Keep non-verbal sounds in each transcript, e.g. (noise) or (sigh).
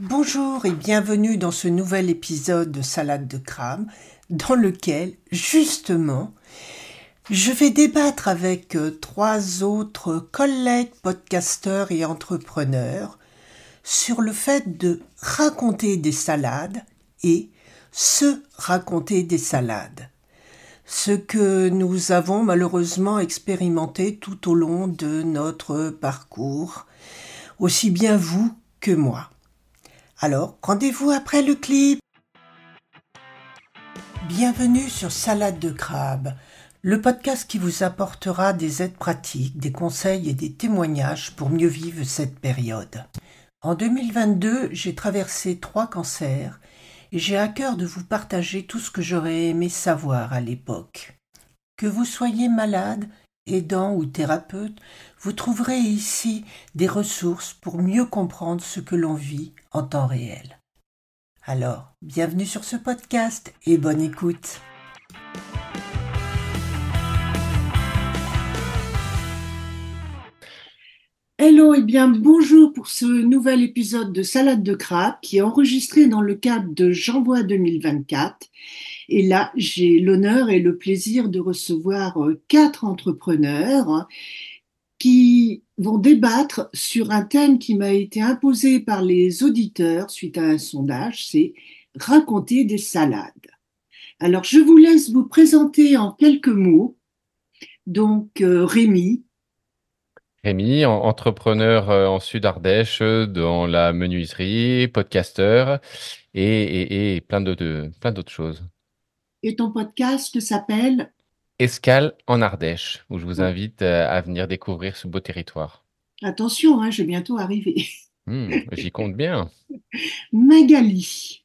Bonjour et bienvenue dans ce nouvel épisode de Salade de crabe, dans lequel, justement, je vais débattre avec euh, trois autres collègues podcasteurs et entrepreneurs sur le fait de raconter des salades et se raconter des salades. Ce que nous avons malheureusement expérimenté tout au long de notre parcours, aussi bien vous que moi. Alors, rendez-vous après le clip. Bienvenue sur Salade de crabe, le podcast qui vous apportera des aides pratiques, des conseils et des témoignages pour mieux vivre cette période. En 2022, j'ai traversé trois cancers et j'ai à cœur de vous partager tout ce que j'aurais aimé savoir à l'époque. Que vous soyez malade, aidant ou thérapeute, vous trouverez ici des ressources pour mieux comprendre ce que l'on vit en temps réel. Alors, bienvenue sur ce podcast et bonne écoute. Hello et bien bonjour pour ce nouvel épisode de Salade de crabe qui est enregistré dans le cadre de J'envoie 2024 et là, j'ai l'honneur et le plaisir de recevoir euh, quatre entrepreneurs qui vont débattre sur un thème qui m'a été imposé par les auditeurs suite à un sondage, c'est raconter des salades. Alors, je vous laisse vous présenter en quelques mots. Donc, euh, Rémi. Rémi, entrepreneur euh, en Sud-Ardèche dans la menuiserie, podcasteur et plein d'autres choses et ton podcast s'appelle Escale en Ardèche, où je vous invite euh, à venir découvrir ce beau territoire. Attention, hein, je vais bientôt arriver. (laughs) Hmm, j'y compte bien. (laughs) Magali.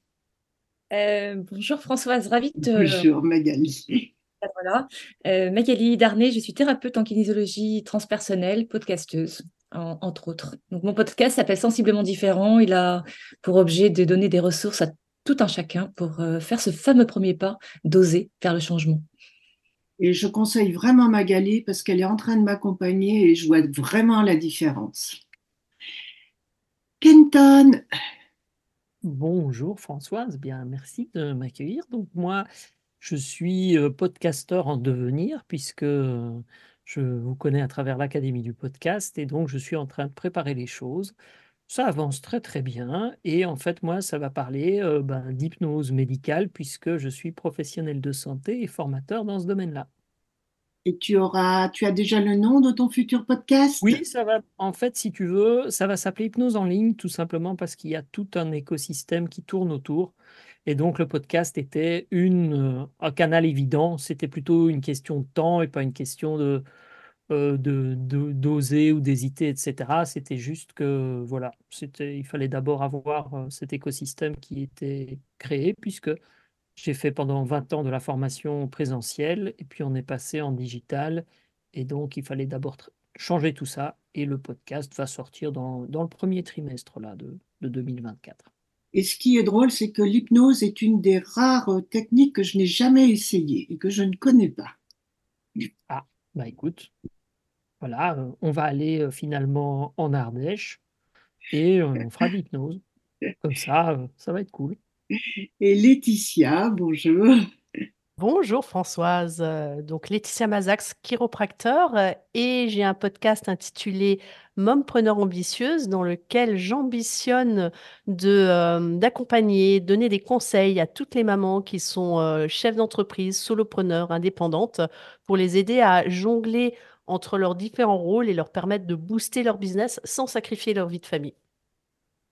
Euh, bonjour Françoise, ravie de Bonjour Magali. (laughs) Voilà. Euh, Magali Darnay, je suis thérapeute en kinésiologie transpersonnelle, podcasteuse, entre autres. Donc, mon podcast s'appelle Sensiblement différent. Il a pour objet de donner des ressources à tout un chacun pour euh, faire ce fameux premier pas d'oser faire le changement. Et je conseille vraiment Magali parce qu'elle est en train de m'accompagner et je vois vraiment la différence. Kenton. Bonjour Françoise, bien merci de m'accueillir. Donc moi, je suis euh, podcasteur en devenir puisque je vous connais à travers l'Académie du podcast et donc je suis en train de préparer les choses ça avance très, très bien et en fait, moi, ça va parler, ben, d'hypnose médicale puisque je suis professionnel de santé et formateur dans ce domaine-là. Et tu auras tu as déjà le nom de ton futur podcast? Oui, ça va en fait, si tu veux, ça va s'appeler hypnose en ligne, tout simplement parce qu'il y a tout un écosystème qui tourne autour et donc le podcast était une, un canal évident. C'était plutôt une question de temps et pas une question de euh, de d'oser ou d'hésiter, etc. C'était juste que voilà, c'était il fallait d'abord avoir euh, cet écosystème qui était créé, puisque j'ai fait pendant 20 ans de la formation présentielle, et puis on est passé en digital, et donc il fallait d'abord changer tout ça, et le podcast va sortir dans, dans le premier trimestre là, de, de 2024. Et ce qui est drôle, c'est que l'hypnose est une des rares techniques que je n'ai jamais essayées et que je ne connais pas. Ah, bah écoute, voilà, on va aller euh, finalement en Ardèche et euh, on fera de l'hypnose. Comme ça, ça va être cool. Et Laetitia, bonjour. Bonjour Françoise, donc Laetitia Mazax, chiropracteur, et j'ai un podcast intitulé Mompreneur ambitieuse dans lequel j'ambitionne de d'accompagner, donner des conseils à toutes les mamans qui sont chefs d'entreprise, solopreneurs, indépendantes, pour les aider à jongler entre leurs différents rôles et leur permettre de booster leur business sans sacrifier leur vie de famille.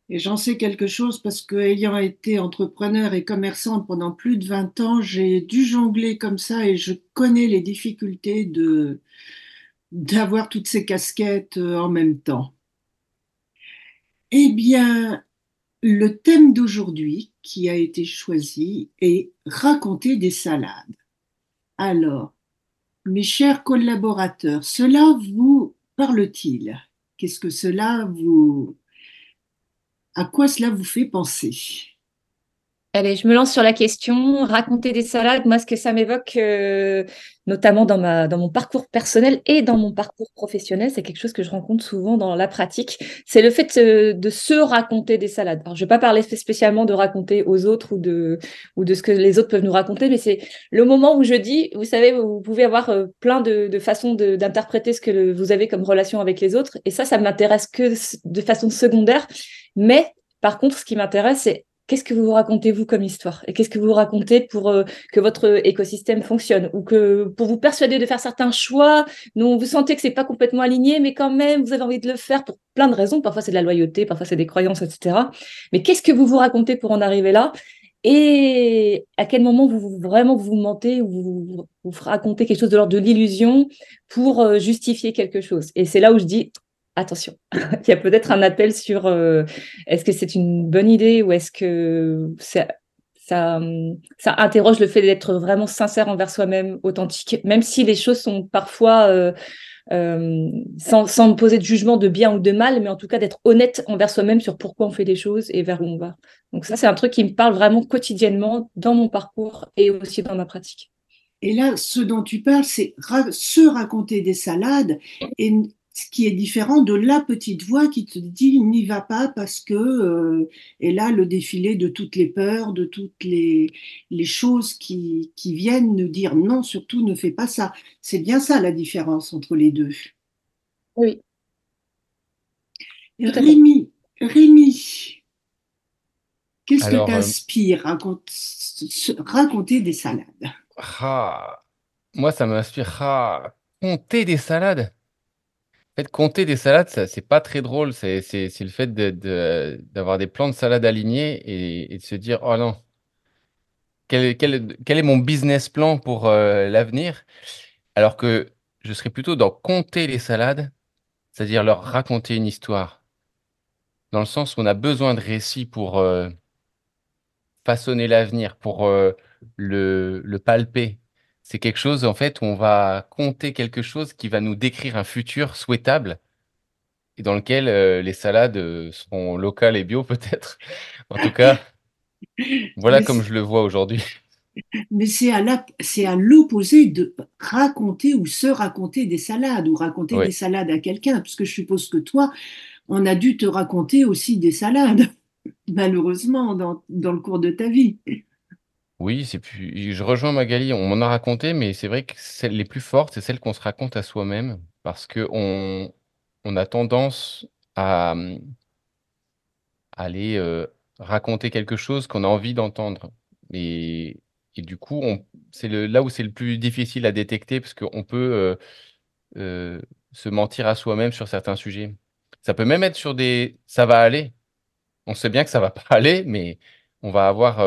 Et j'en sais quelque chose parce que, ayant été entrepreneur et commerçante pendant plus de 20 ans, j'ai dû jongler comme ça et je connais les difficultés de, d'avoir toutes ces casquettes euh, en même temps. Eh bien, le thème d'aujourd'hui qui a été choisi est raconter des salades. Alors, mes chers collaborateurs, cela vous parle-t-il? Qu'est-ce que cela vous... À quoi cela vous fait penser? Allez, je me lance sur la question. Raconter des salades, moi, ce que ça m'évoque, euh, notamment dans, ma, dans mon parcours personnel et dans mon parcours professionnel, c'est quelque chose que je rencontre souvent dans la pratique. C'est le fait euh, de, se raconter des salades. Alors, je ne vais pas parler spécialement de raconter aux autres ou de, ou de ce que les autres peuvent nous raconter, mais c'est le moment où je dis, vous savez, vous pouvez avoir euh, plein de, de façons d'interpréter ce que vous avez comme relation avec les autres. Et ça, ça m'intéresse que de façon secondaire. Mais par contre, ce qui m'intéresse, c'est qu'est-ce que vous vous racontez vous comme histoire? Et qu'est-ce que vous vous racontez pour euh, que votre écosystème fonctionne? Ou que pour vous persuader de faire certains choix dont vous sentez que c'est pas complètement aligné mais quand même vous avez envie de le faire pour plein de raisons. Parfois c'est de la loyauté parfois c'est des croyances etc mais qu'est-ce que vous vous racontez pour en arriver là? Et à quel moment vous vraiment vous mentez ou vous, vous racontez quelque chose de l'ordre de l'illusion pour euh, justifier quelque chose? Et c'est là où je dis attention, (laughs) il y a peut-être un appel sur euh, est-ce que c'est une bonne idée ou est-ce que ça, interroge le fait d'être vraiment sincère envers soi-même, authentique, même si les choses sont parfois euh, euh, sans, sans, poser de jugement de bien ou de mal, mais en tout cas d'être honnête envers soi-même sur pourquoi on fait des choses et vers où on va. Donc ça, c'est un truc qui me parle vraiment quotidiennement dans mon parcours et aussi dans ma pratique. Et là, ce dont tu parles, c'est se raconter des salades et ce qui est différent de la petite voix qui te dit n'y va pas parce que euh, et là le défilé de toutes les peurs, de toutes les, les choses qui, qui, viennent nous dire non, surtout ne fais pas ça. C'est bien ça la différence entre les deux. Oui. Rémi, Rémi qu'est-ce que euh, t'inspire raconte, raconter des salades ah, Moi, ça m'inspire à compter des salades fait, compter des salades, ça, c'est pas très drôle. C'est, le fait d'avoir des plans de salade alignés et, de se dire, oh non, quel, est mon business plan pour euh, l'avenir? Alors que je serais plutôt dans compter les salades, c'est-à-dire leur raconter une histoire. Dans le sens où on a besoin de récits pour euh, façonner l'avenir, pour euh, le, le palper c'est quelque chose en fait où on va compter quelque chose qui va nous décrire un futur souhaitable et dans lequel euh, les salades euh, seront locales et bio (laughs) peut-être. en tout cas, voilà comme je le vois aujourd'hui. Mais c'est à l'opposé de raconter ou se raconter des salades ou raconter des salades à quelqu'un, puisque je suppose que toi, on a dû te raconter aussi des salades, (laughs) malheureusement, dans, dans le cours de ta vie. Oui, c'est plus je rejoins Magali, on m'en a raconté, mais c'est vrai que celles les plus fortes, c'est celles qu'on se raconte à soi-même parce qu'on on a tendance à, mmh, aller, raconter quelque chose qu'on a envie d'entendre et et du coup, c'est là où c'est le plus difficile à détecter parce qu'on peut, se mentir à soi-même sur certains sujets. Ça peut même être sur des ça va aller. On sait bien que ça va pas aller, mais on va avoir,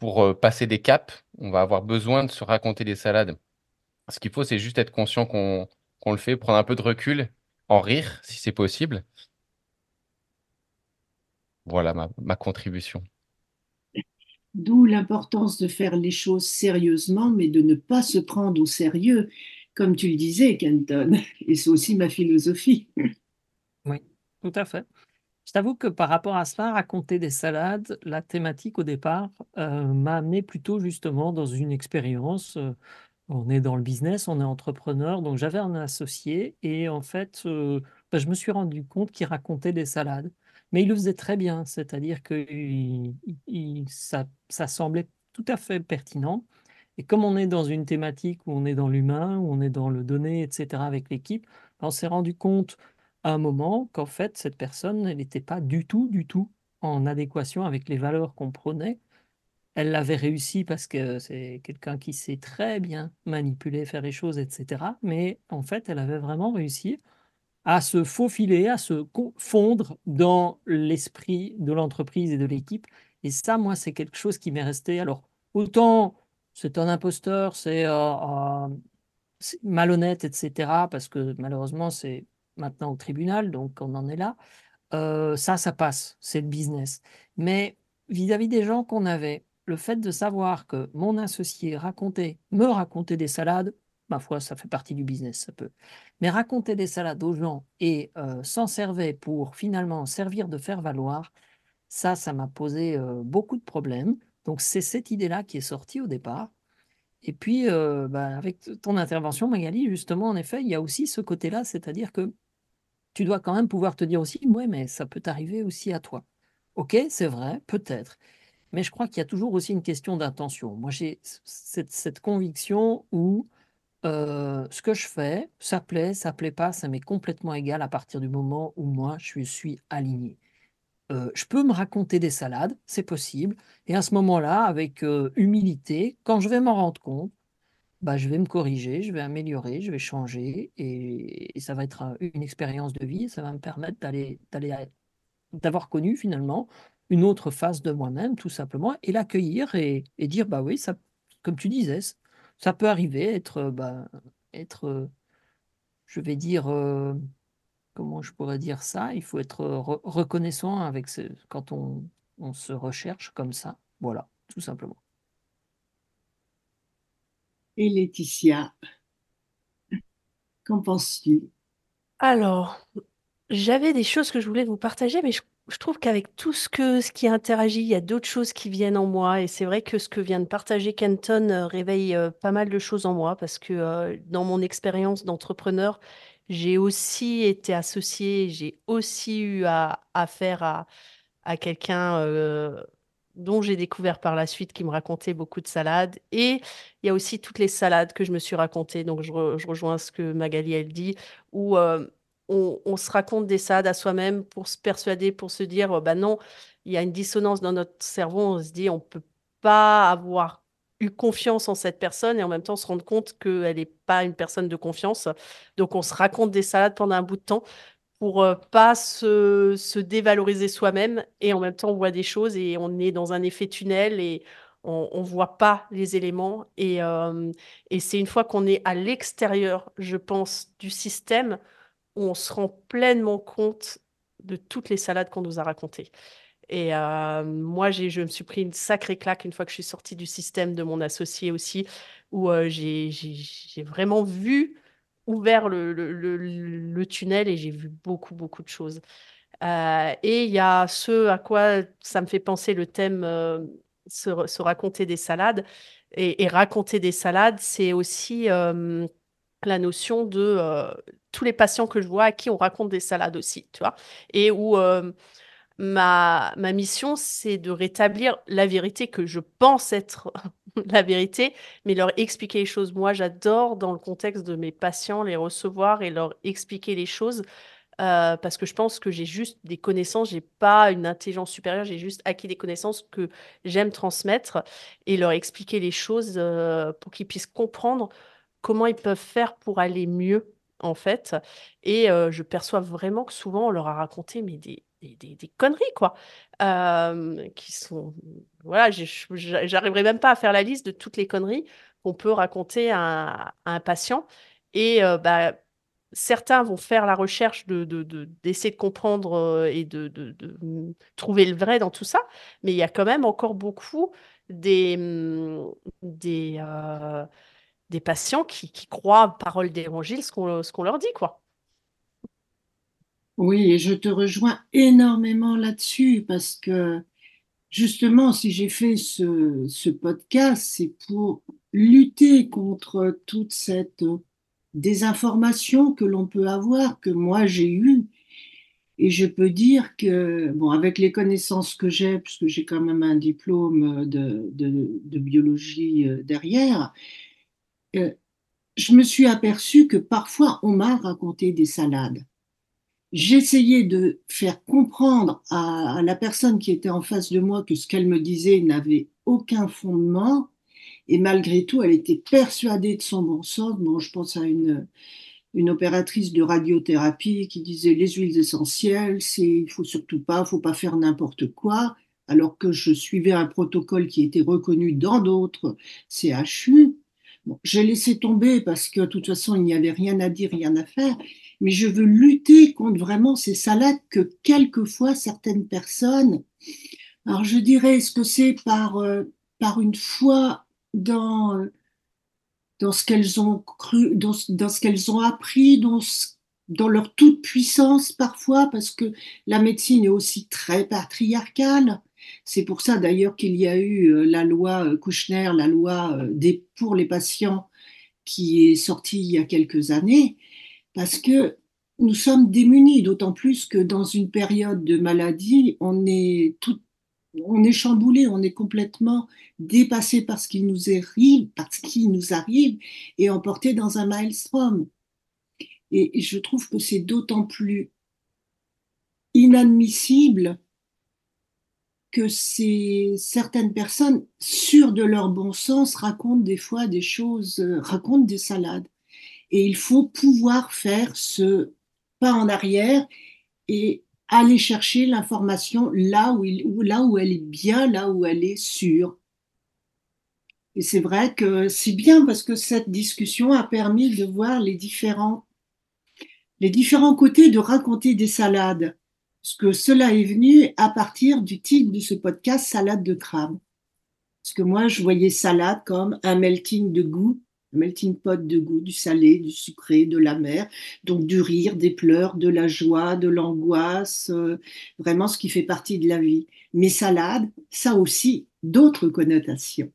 pour euh, passer des caps, on va avoir besoin de se raconter des salades. Ce qu'il faut, c'est juste être conscient qu'on le fait, prendre un peu de recul, en rire si c'est possible. Voilà ma, ma contribution. D'où l'importance de faire les choses sérieusement, mais de ne pas se prendre au sérieux, comme tu le disais, Kenton. (laughs) Et c'est aussi ma philosophie. Oui, tout à fait. Je t'avoue que par rapport à cela, raconter des salades, la thématique au départ euh, m'a amené plutôt justement dans une expérience. Euh, on est dans le business, on est entrepreneur, donc j'avais un associé et en fait, euh, bah, je me suis rendu compte qu'il racontait des salades, mais il le faisait très bien, c'est-à-dire que ça, ça semblait tout à fait pertinent. Et comme on est dans une thématique où on est dans l'humain, où on est dans le donné, etc., avec l'équipe, on s'est rendu compte à un moment qu'en fait, cette personne, n'était pas du tout, du tout en adéquation avec les valeurs qu'on prenait. Elle l'avait réussi parce que c'est quelqu'un qui sait très bien manipuler, faire les choses, etc. Mais en fait, elle avait vraiment réussi à se faufiler, à se fondre dans l'esprit de l'entreprise et de l'équipe. Et ça, moi, c'est quelque chose qui m'est resté. Alors, autant c'est un imposteur, c'est euh, euh, malhonnête, etc. Parce que malheureusement, c'est maintenant au tribunal, donc on en est là. Euh, ça, ça passe, c'est le business. Mais vis-à-vis des gens qu'on avait, le fait de savoir que mon associé racontait, me racontait des salades, ma foi, ça fait partie du business, ça peut. Mais raconter des salades aux gens et euh, s'en servait pour finalement servir de faire valoir, ça, ça m'a posé euh, beaucoup de problèmes Donc c'est cette idée-là qui est sortie au départ. Et puis, euh, bah, avec ton intervention, Magali, justement, en effet, il y a aussi ce côté-là, c'est-à-dire que tu dois quand même pouvoir te dire aussi, ouais, mais ça peut arriver aussi à toi. Ok, c'est vrai, peut-être. Mais je crois qu'il y a toujours aussi une question d'intention. Moi, j'ai cette, conviction où euh, ce que je fais, ça plaît, ça plaît pas, ça m'est complètement égal à partir du moment où moi, je suis aligné. Euh, je peux me raconter des salades, c'est possible. Et à ce moment-là, avec euh, humilité, quand je vais m'en rendre compte, bah, je vais me corriger, je vais améliorer, je vais changer. Et, ça va être une expérience de vie. Ça va me permettre d'aller, d'avoir connu finalement une autre phase de moi-même, tout simplement, et l'accueillir et, dire, bah oui, ça, comme tu disais, ça peut arriver, être, bah, être je vais dire, comment je pourrais dire ça? Il faut être reconnaissant avec ce, quand on, se recherche comme ça. Voilà, tout simplement. Et Laetitia, qu'en penses-tu? Alors, j'avais des choses que je voulais vous partager, mais je, trouve qu'avec tout ce, que, ce qui interagit, il y a d'autres choses qui viennent en moi. Et c'est vrai que ce que vient de partager Kenton euh, réveille euh, pas mal de choses en moi, parce que euh, dans mon expérience d'entrepreneur, j'ai aussi été associée, j'ai aussi eu à, affaire à, quelqu'un euh, dont j'ai découvert par la suite qui me racontait beaucoup de salades. Et il y a aussi toutes les salades que je me suis racontées. Donc je, rejoins ce que Magali elle dit, où euh, on, se raconte des salades à soi-même pour se persuader, pour se dire, bah non, il y a une dissonance dans notre cerveau. On se dit, on peut pas avoir eu confiance en cette personne et en même temps se rendre compte qu'elle n'est pas une personne de confiance. Donc on se raconte des salades pendant un bout de temps pour euh, pas se, se dévaloriser soi-même et en même temps on voit des choses et on est dans un effet tunnel et on ne voit pas les éléments. Et, euh, et c'est une fois qu'on est à l'extérieur, je pense, du système, on se rend pleinement compte de toutes les salades qu'on nous a racontées. Et euh, moi, je me suis pris une sacrée claque une fois que je suis sortie du système de mon associé aussi, où euh, j'ai vraiment vu, ouvert le, le, tunnel et j'ai vu beaucoup, beaucoup de choses. Euh, et il y a ce à quoi ça me fait penser le thème se, se, raconter des salades. Et, et raconter des salades, c'est aussi la notion de tous les patients que je vois à qui on raconte des salades aussi, tu vois, et où ma, ma mission, c'est de rétablir la vérité que je pense être (laughs) la vérité, mais leur expliquer les choses. Moi, j'adore, dans le contexte de mes patients, les recevoir et leur expliquer les choses. Euh, parce que je pense que j'ai juste des connaissances, j'ai pas une intelligence supérieure, j'ai juste acquis des connaissances que j'aime transmettre et leur expliquer les choses euh, pour qu'ils puissent comprendre comment ils peuvent faire pour aller mieux en fait. Et euh, je perçois vraiment que souvent on leur a raconté mais des, des, conneries, quoi. qui sont. Voilà, j'arriverai même pas à faire la liste de toutes les conneries qu'on peut raconter à, un patient. Et bah, certains vont faire la recherche de, d'essayer de, comprendre et de, mmh, trouver le vrai dans tout ça, mais il y a quand même encore beaucoup des, mmh, des, des patients qui, qui croient parole d'évangile ce qu'on, qu'on leur dit, quoi. Oui, et je te rejoins énormément là-dessus parce que justement, si j'ai fait ce, podcast, c'est pour lutter contre toute cette désinformation que l'on peut avoir, que moi j'ai eue. Et je peux dire que, bon, avec les connaissances que j'ai, puisque j'ai quand même un diplôme de, de, biologie euh, derrière, euh, je me suis aperçue que parfois on m'a raconté des salades j'essayais de faire comprendre à, la personne qui était en face de moi que ce qu'elle me disait n'avait aucun fondement. Et malgré tout, elle était persuadée de son bon sens. Bon, je pense à une, une opératrice de radiothérapie qui disait les huiles essentielles, c'est il faut surtout pas, faut pas faire n'importe quoi. Alors que je suivais un protocole qui était reconnu dans d'autres CHU. Bon, j'ai laissé tomber parce que de toute façon, il n'y avait rien à dire, rien à faire mais je veux lutter contre vraiment ces salades que quelquefois certaines personnes, alors je dirais, est-ce que c'est par, euh, par une foi dans, dans ce qu'elles ont cru, dans, dans ce qu'elles ont appris, dans, dans leur toute puissance parfois, parce que la médecine est aussi très patriarcale. C'est pour ça d'ailleurs qu'il y a eu euh, la loi euh, Kouchner, la loi pour les patients qui est sortie il y a quelques années, parce que nous sommes démunis, d'autant plus que dans une période de maladie, on est tout, on est chamboulé, on est complètement dépassé par ce qui nous arrive, par ce qui nous arrive, et emporté dans un maelstrom. Et je trouve que c'est d'autant plus inadmissible que certaines personnes, sûres de leur bon sens, racontent des fois des choses, euh, racontent des salades. Et il faut pouvoir faire ce pas en arrière et aller chercher l'information là où, elle est bien, là où elle est sûre. Et c'est vrai que c'est bien parce que cette discussion a permis de voir les différents, les différents côtés de raconter des salades. Parce que cela est venu à partir du titre de ce podcast Salade de crabe. Parce que moi, je voyais salade comme un melting de goût melting pot de goût, du salé, du sucré, de l'amer, donc du rire, des pleurs, de la joie, de l'angoisse, euh, vraiment ce qui fait partie de la vie. Mais salade, ça aussi d'autres connotations.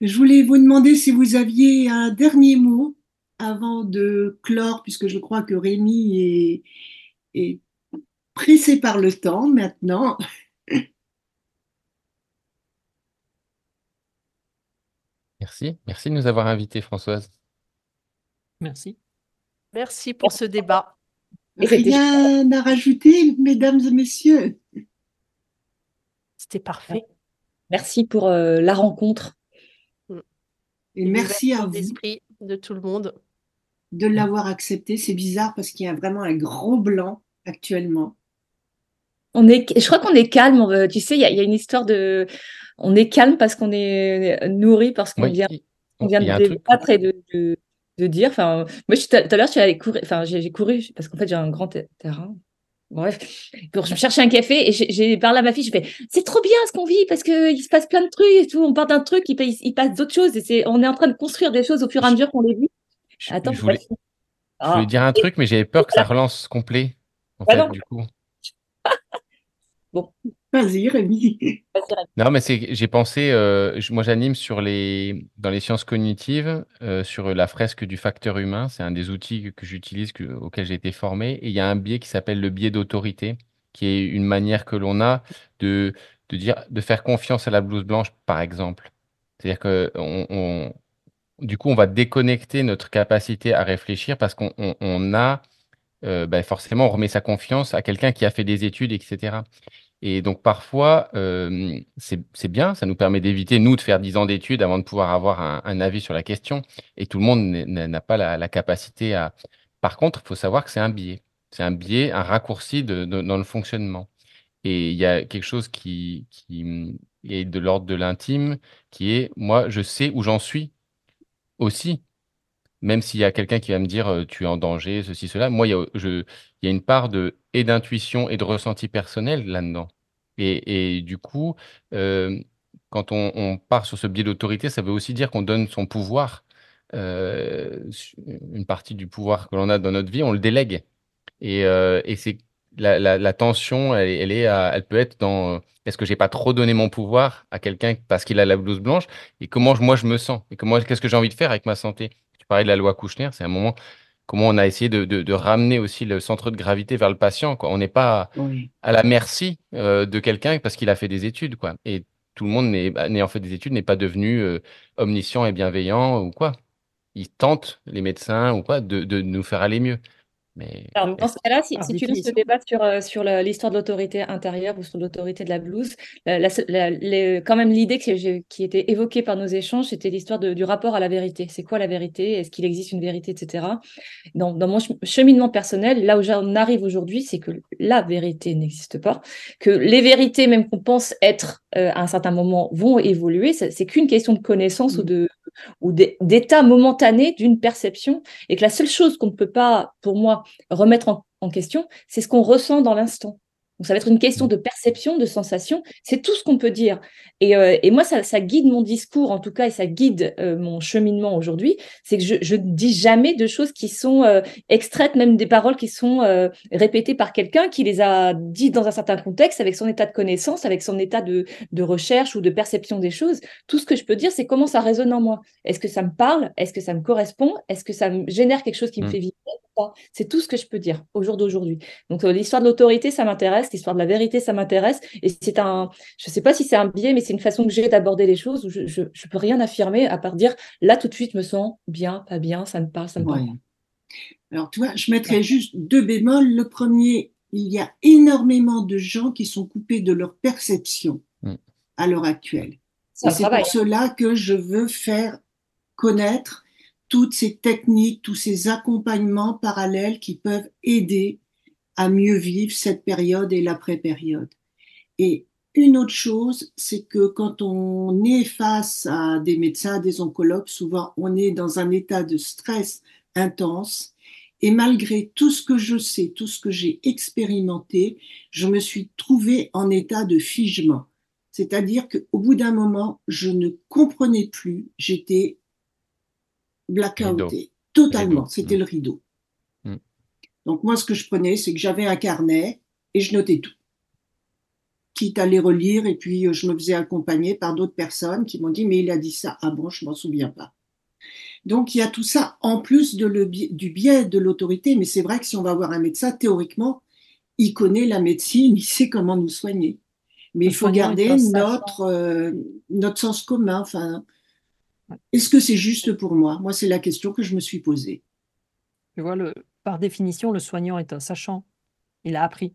Je voulais vous demander si vous aviez un dernier mot avant de clore, puisque je crois que Rémi est pressé par le temps maintenant. Merci. Merci de nous avoir invités, Françoise. Merci. Merci pour ce débat. Rien à rajouter, mesdames et messieurs. C'était parfait. Merci pour euh, la rencontre. Et merci à vous. de tout le monde. De l'avoir accepté. C'est bizarre parce qu'il y a vraiment un gros blanc actuellement. On est, je crois qu'on est calme. Tu sais, il y, a une histoire de on est calme parce qu'on est nourri, parce qu'on vient, on vient de débattre et de, de, dire. Enfin, moi, tout à l'heure, je courir. Enfin, j'ai couru parce qu'en fait, j'ai un grand terrain. Bref, pour je cherchais un café et j'ai parlé à ma fille, je fais c'est trop bien ce qu'on vit parce qu'il se passe plein de trucs et tout. On part d'un truc, il, il passe d'autres choses et c'est on est en train de construire des choses au fur et à mesure qu'on les vit. Attends, je voulais, je voulais dire un truc, mais j'avais peur que ça (laughs) relance complet. En fait, du coup. Bon. Vas-y, Rémi. Non, mais c'est, j'ai pensé, euh, moi j'anime sur les, dans les sciences cognitives, euh, sur la fresque du facteur humain. C'est un des outils que, j'utilise, auquel j'ai été formé. Et il y a un biais qui s'appelle le biais d'autorité, qui est une manière que l'on a de, de dire, de faire confiance à la blouse blanche, par exemple. C'est-à-dire que on, du coup, on va déconnecter notre capacité à réfléchir parce qu'on on, a, euh, ben forcément, on remet sa confiance à quelqu'un qui a fait des études, etc. Et donc parfois, euh, c'est bien, ça nous permet d'éviter, nous, de faire 10 ans d'études avant de pouvoir avoir un, avis sur la question. Et tout le monde n'a pas la, capacité à... Par contre, il faut savoir que c'est un biais. C'est un biais, un raccourci de, dans le fonctionnement. Et il y a quelque chose qui, qui est de l'ordre de l'intime, qui est, moi, je sais où j'en suis aussi. Même s'il y a quelqu'un qui va me dire, tu es en danger, ceci, cela, moi, il y a, je, une part de, et d'intuition et de ressenti personnel là-dedans. Et, du coup, quand on, part sur ce biais d'autorité, ça veut aussi dire qu'on donne son pouvoir, une partie du pouvoir que l'on a dans notre vie, on le délègue. Et, euh, c'est la, tension, elle, est, elle peut être dans est-ce que j'ai pas trop donné mon pouvoir à quelqu'un parce qu'il a la blouse blanche? Et comment moi je me sens? Et comment qu'est-ce que j'ai envie de faire avec ma santé? Tu parlais de la loi Kouchner, c'est un moment comment on a essayé de, ramener aussi le centre de gravité vers le patient. Quoi. On n'est pas à la merci euh, de quelqu'un parce qu'il a fait des études. Quoi. Et tout le monde, n'ayant fait des études, n'est pas devenu euh, omniscient et bienveillant ou quoi. Ils tentent, les médecins ou quoi, de nous faire aller mieux. Alors, dans ce cas-là, si, tu veux se débattre sur, euh, sur l'histoire de l'autorité intérieure ou sur l'autorité de la blouse, quand même l'idée qui, qui était évoquée par nos échanges, c'était l'histoire du rapport à la vérité. C'est quoi la vérité? Est-ce qu'il existe une vérité, etc. Dans, dans mon cheminement personnel, là où j'en arrive aujourd'hui, c'est que la vérité n'existe pas, que les vérités, même qu'on pense être euh, à un certain moment, vont évoluer. C'est qu'une question de connaissance ou mmh. de ou d'état momentané d'une perception, et que la seule chose qu'on ne peut pas, pour moi, remettre en, question, c'est ce qu'on ressent dans l'instant. Donc, ça va être une question de perception, de sensation. C'est tout ce qu'on peut dire. Et, euh, et moi, ça, ça, guide mon discours, en tout cas, et ça guide euh, mon cheminement aujourd'hui. C'est que je ne dis jamais de choses qui sont euh, extraites, même des paroles qui sont répétées par quelqu'un qui les a dites dans un certain contexte, avec son état de connaissance, avec son état de, de recherche ou de perception des choses. Tout ce que je peux dire, c'est comment ça résonne en moi. Est-ce que ça me parle? Est-ce que ça me correspond? Est-ce que ça me génère quelque chose qui me mmh. fait vibrer? C'est tout ce que je peux dire au jour d'aujourd'hui. Donc l'histoire de l'autorité, ça m'intéresse, l'histoire de la vérité, ça m'intéresse. Et c'est un, je ne sais pas si c'est un biais, mais c'est une façon que j'ai d'aborder les choses où je ne peux rien affirmer à part dire là tout de suite, je me sens bien, pas bien, ça me parle, ça me parle. Alors tu vois, je mettrais juste deux bémols. Le premier, il y a énormément de gens qui sont coupés de leur perception mm. à l'heure actuelle. C'est pour cela que je veux faire connaître toutes ces techniques, tous ces accompagnements parallèles qui peuvent aider à mieux vivre cette période et l'après-période. Et une autre chose, c'est que quand on est face à des médecins, des oncologues, souvent on est dans un état de stress intense. Et malgré tout ce que je sais, tout ce que j'ai expérimenté, je me suis trouvée en état de figement. C'est-à-dire qu'au bout d'un moment, je ne comprenais plus, j'étais blackouté, totalement, c'était le rideau. Mm. Donc moi, ce que je prenais, c'est que j'avais un carnet et je notais tout. Quitte à les relire, et puis euh, je me faisais accompagner par d'autres personnes qui m'ont dit, mais il a dit ça. Ah bon, je m'en souviens pas. Donc il y a tout ça en plus de le, du biais de l'autorité, mais c'est vrai que si on va voir un médecin, théoriquement, il connaît la médecine, (laughs) il sait comment nous soigner. Mais il faut garder notre, euh, notre sens commun. Enfin, est-ce que c'est juste pour moi? Moi, c'est la question que je me suis posée. Tu vois, par définition, le soignant est un sachant. Il a appris.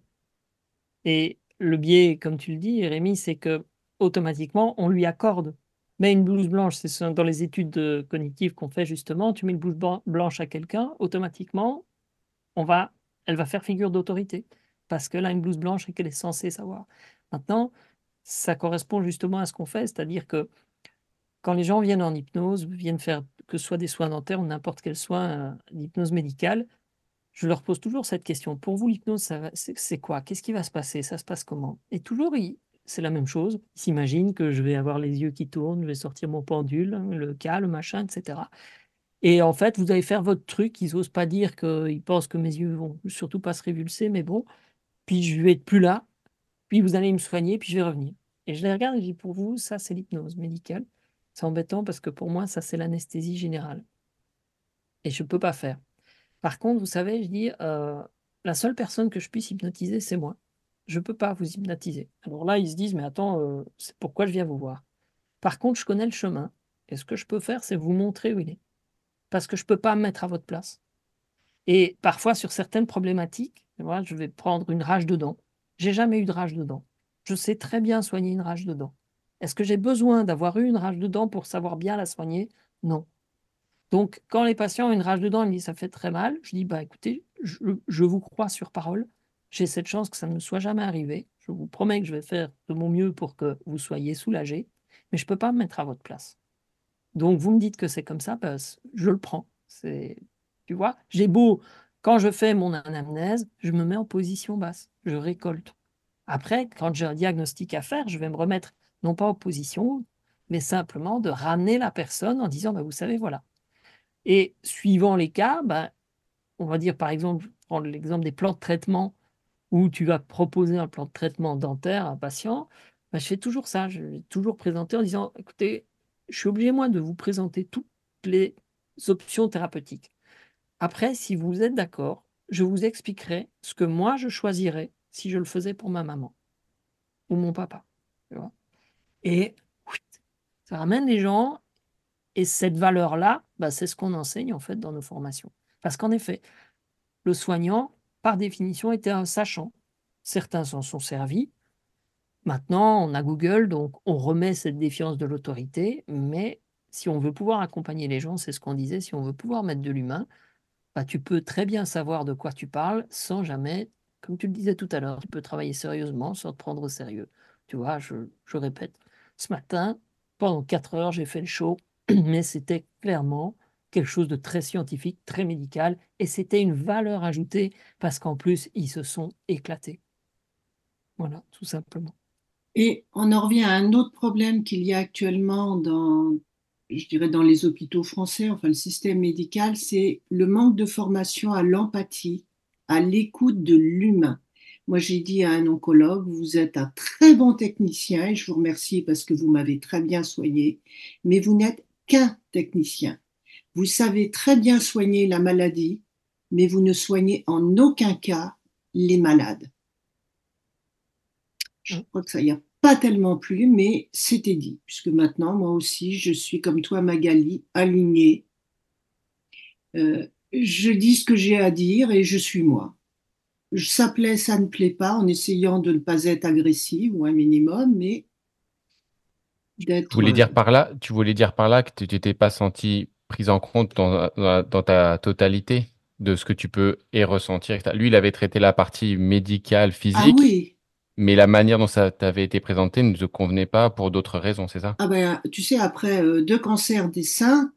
Et le biais, comme tu le dis, Rémi, c'est que automatiquement, on lui accorde. Mais une blouse blanche, c'est dans les études cognitives qu'on fait justement, tu mets une blouse blanche à quelqu'un, automatiquement, on va, elle va faire figure d'autorité. Parce qu'elle a une blouse blanche et qu'elle est censée savoir. Maintenant, ça correspond justement à ce qu'on fait, c'est-à-dire que quand les gens viennent en hypnose, viennent faire que ce soit des soins dentaires ou n'importe quel soin d'hypnose médicale, je leur pose toujours cette question. Pour vous, l'hypnose, c'est quoi? Qu'est-ce qui va se passer? Ça se passe comment? Et toujours, c'est la même chose. Ils s'imaginent que je vais avoir les yeux qui tournent, je vais sortir mon pendule, le cas, le machin, etc. Et en fait, vous allez faire votre truc. Ils n'osent pas dire qu'ils pensent que mes yeux vont surtout pas se révulser, mais bon. Puis je vais être plus là. Puis vous allez me soigner, puis je vais revenir. Et je les regarde et je dis pour vous, ça c'est l'hypnose médicale. C'est embêtant parce que pour moi, ça, c'est l'anesthésie générale. Et je ne peux pas faire. Par contre, vous savez, je dis, euh, la seule personne que je puisse hypnotiser, c'est moi. Je ne peux pas vous hypnotiser. Alors là, ils se disent, mais attends, euh, c'est pourquoi je viens vous voir? Par contre, je connais le chemin. Et ce que je peux faire, c'est vous montrer où il est. Parce que je ne peux pas me mettre à votre place. Et parfois, sur certaines problématiques, je vais prendre une rage de dents. J'ai jamais eu de rage de dents. Je sais très bien soigner une rage de dents. Est-ce que j'ai besoin d'avoir eu une rage de dents pour savoir bien la soigner? Non. Donc, quand les patients ont une rage de dents, ils me disent ça fait très mal, je dis bah écoutez, je, vous crois sur parole, j'ai cette chance que ça ne me soit jamais arrivé. Je vous promets que je vais faire de mon mieux pour que vous soyez soulagé, mais je ne peux pas me mettre à votre place. Donc, vous me dites que c'est comme ça, bah, je le prends. C'est, tu vois, j'ai beau, quand je fais mon anamnèse, je me mets en position basse, je récolte. Après, quand j'ai un diagnostic à faire, je vais me remettre non pas opposition, mais simplement de ramener la personne en disant, bah, vous savez, voilà. Et suivant les cas, bah, on va dire par exemple, prendre l'exemple des plans de traitement où tu vas proposer un plan de traitement dentaire à un patient, bah, je fais toujours ça, je vais toujours présenter en disant, écoutez, je suis obligé moi de vous présenter toutes les options thérapeutiques. Après, si vous êtes d'accord, je vous expliquerai ce que moi je choisirais si je le faisais pour ma maman ou mon papa. Et ça ramène les gens. Et cette valeur-là, bah, c'est ce qu'on enseigne en fait dans nos formations. Parce qu'en effet, le soignant, par définition, était un sachant. Certains s'en sont servis. Maintenant, on a Google, donc on remet cette défiance de l'autorité. Mais si on veut pouvoir accompagner les gens, c'est ce qu'on disait, si on veut pouvoir mettre de l'humain, bah, tu peux très bien savoir de quoi tu parles sans jamais, comme tu le disais tout à l'heure, tu peux travailler sérieusement sans te prendre au sérieux. Tu vois, je, je répète, ce matin, pendant quatre heures, j'ai fait le show, (clears throat) mais c'était clairement quelque chose de très scientifique, très médical, et c'était une valeur ajoutée parce qu'en plus, ils se sont éclatés. Voilà, tout simplement. Et on en revient à un autre problème qu'il y a actuellement dans, je dirais, dans les hôpitaux français, enfin le système médical, c'est le manque de formation à l'empathie, à l'écoute de l'humain. Moi, j'ai dit à un oncologue, vous êtes un très bon technicien et je vous remercie parce que vous m'avez très bien soigné, mais vous n'êtes qu'un technicien. Vous savez très bien soigner la maladie, mais vous ne soignez en aucun cas les malades. Je mm. crois que ça y a pas tellement plu, mais c'était dit, puisque maintenant, moi aussi, je suis comme toi, Magali, alignée. Euh, je dis ce que j'ai à dire et je suis moi. Ça plaît, ça ne plaît pas, en essayant de ne pas être agressive ou un minimum, mais d'être. Tu voulais dire par là, tu voulais dire par là que tu t'étais pas senti prise en compte dans, dans, ta totalité de ce que tu peux et ressentir. Lui, il avait traité la partie médicale, physique. Ah oui. Mais la manière dont ça t'avait été présenté ne te convenait pas pour d'autres raisons, c'est ça? Ah ben, tu sais, après euh, deux cancers des seins,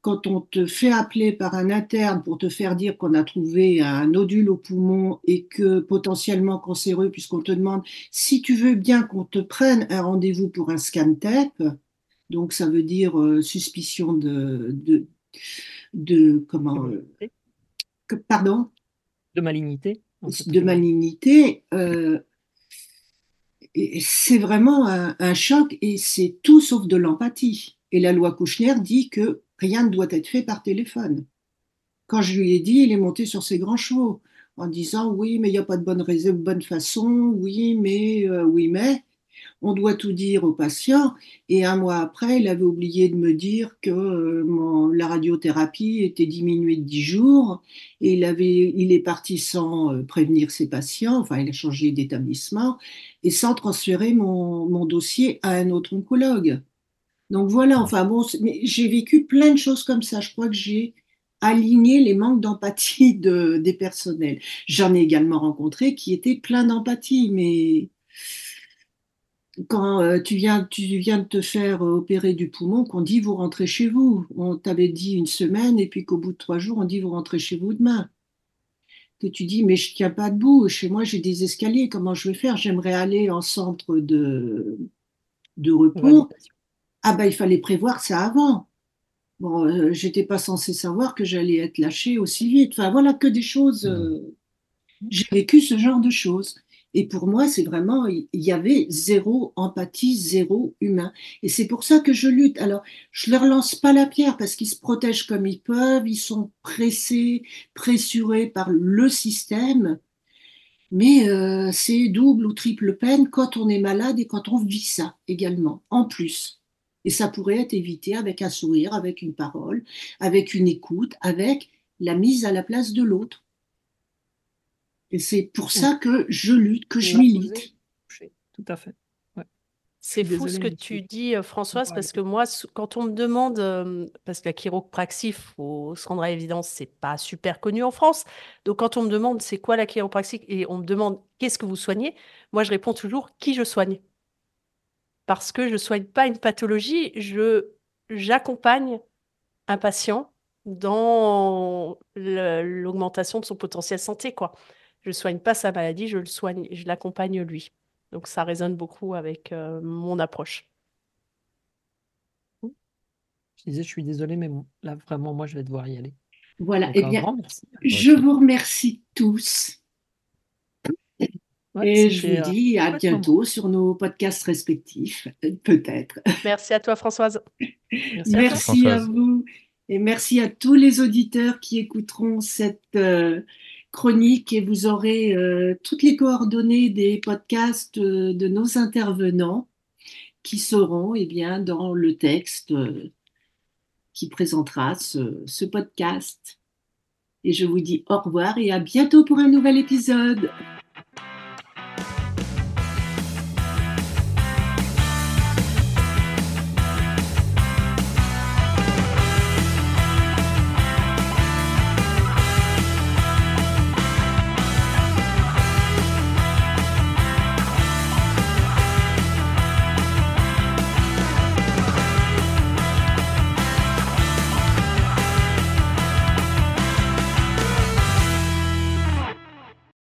quand on te fait appeler par un interne pour te faire dire qu'on a trouvé un nodule au poumon et que potentiellement cancéreux, puisqu'on te demande si tu veux bien qu'on te prenne un rendez-vous pour un scan TEP, donc ça veut dire euh, suspicion de, de, de comment pardon? De malignité de malignité euh, c'est vraiment un, choc et c'est tout sauf de l'empathie. Et la loi Kouchner dit que rien ne doit être fait par téléphone. Quand je lui ai dit, il est monté sur ses grands chevaux en disant oui, mais il n'y a pas de bonne, raison, bonne façon, oui, mais, euh, oui, mais on doit tout dire au patient. Et un mois après, il avait oublié de me dire que euh, la radiothérapie était diminuée de 10 jours et il, avait, il est parti sans euh, prévenir ses patients, enfin il a changé d'établissement et sans transférer mon, dossier à un autre oncologue. Donc voilà, enfin bon, j'ai vécu plein de choses comme ça. Je crois que j'ai aligné les manques d'empathie de, des personnels. J'en ai également rencontré qui étaient pleins d'empathie, mais quand euh, tu, viens, tu viens de te faire opérer du poumon, qu'on dit vous rentrez chez vous. On t'avait dit une semaine et puis qu'au bout de trois jours, on dit vous rentrez chez vous demain. Que tu dis mais je tiens pas debout, chez moi j'ai des escaliers, comment je vais faire? J'aimerais aller en centre de repos. Ah ben il fallait prévoir ça avant. Bon, euh, j'étais pas censé savoir que j'allais être lâchée aussi vite. Enfin voilà que des choses. Mmh. j'ai vécu ce genre de choses. Et pour moi, c'est vraiment, il y avait zéro empathie, zéro humain. Et c'est pour ça que je lutte. Alors, je leur lance pas la pierre parce qu'ils se protègent comme ils peuvent, ils sont pressés, pressurés par le système. Mais euh, c'est double ou triple peine quand on est malade et quand on vit ça également, en plus. Et ça pourrait être évité avec un sourire, avec une parole, avec une écoute, avec la mise à la place de l'autre. Et c'est pour ça que je lutte, que je milite. Tout à fait. C'est fou ce que tu dis, euh, Françoise, parce que moi, quand on me demande, euh, parce que la chiropraxie, il faut se rendre à l'évidence, c'est pas super connu en France. Donc, quand on me demande c'est quoi la chiropraxie et on me demande qu'est-ce que vous soignez, moi, je réponds toujours qui je soigne. Parce que je ne soigne pas une pathologie, je j'accompagne un patient dans l'augmentation de son potentiel santé, quoi. Je ne soigne pas sa maladie, je le soigne, je l'accompagne lui. Donc ça résonne beaucoup avec euh, mon approche. Je disais, je suis désolée, mais là, vraiment, moi, je vais devoir y aller. Voilà, et eh bien, je vous remercie tous. Et je vous dis à bientôt sur nos podcasts respectifs, (laughs) peut-être. Merci à toi, Françoise. Merci, à, vous. Et merci à tous les auditeurs qui écouteront cette, euh, chronique et vous aurez euh, toutes les coordonnées des podcasts euh, de nos intervenants qui seront eh bien, dans le texte euh, qui présentera ce, ce podcast. Et je vous dis au revoir et à bientôt pour un nouvel épisode.